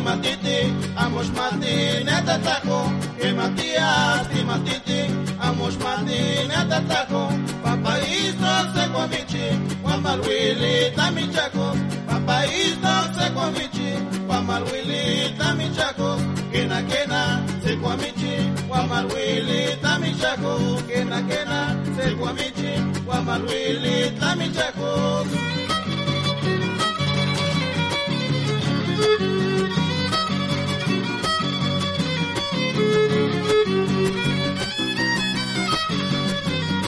timatiti, amos mati netatako, que Matías timatiti, amos mati netatako, papaisto se comichi, Guamalwili tamichaco, papaisto se comichi, Guamalwili tamichako. kena kena se comichi, Guamalwili tamichako. kena kena se comichi, Guamalwili tamichako.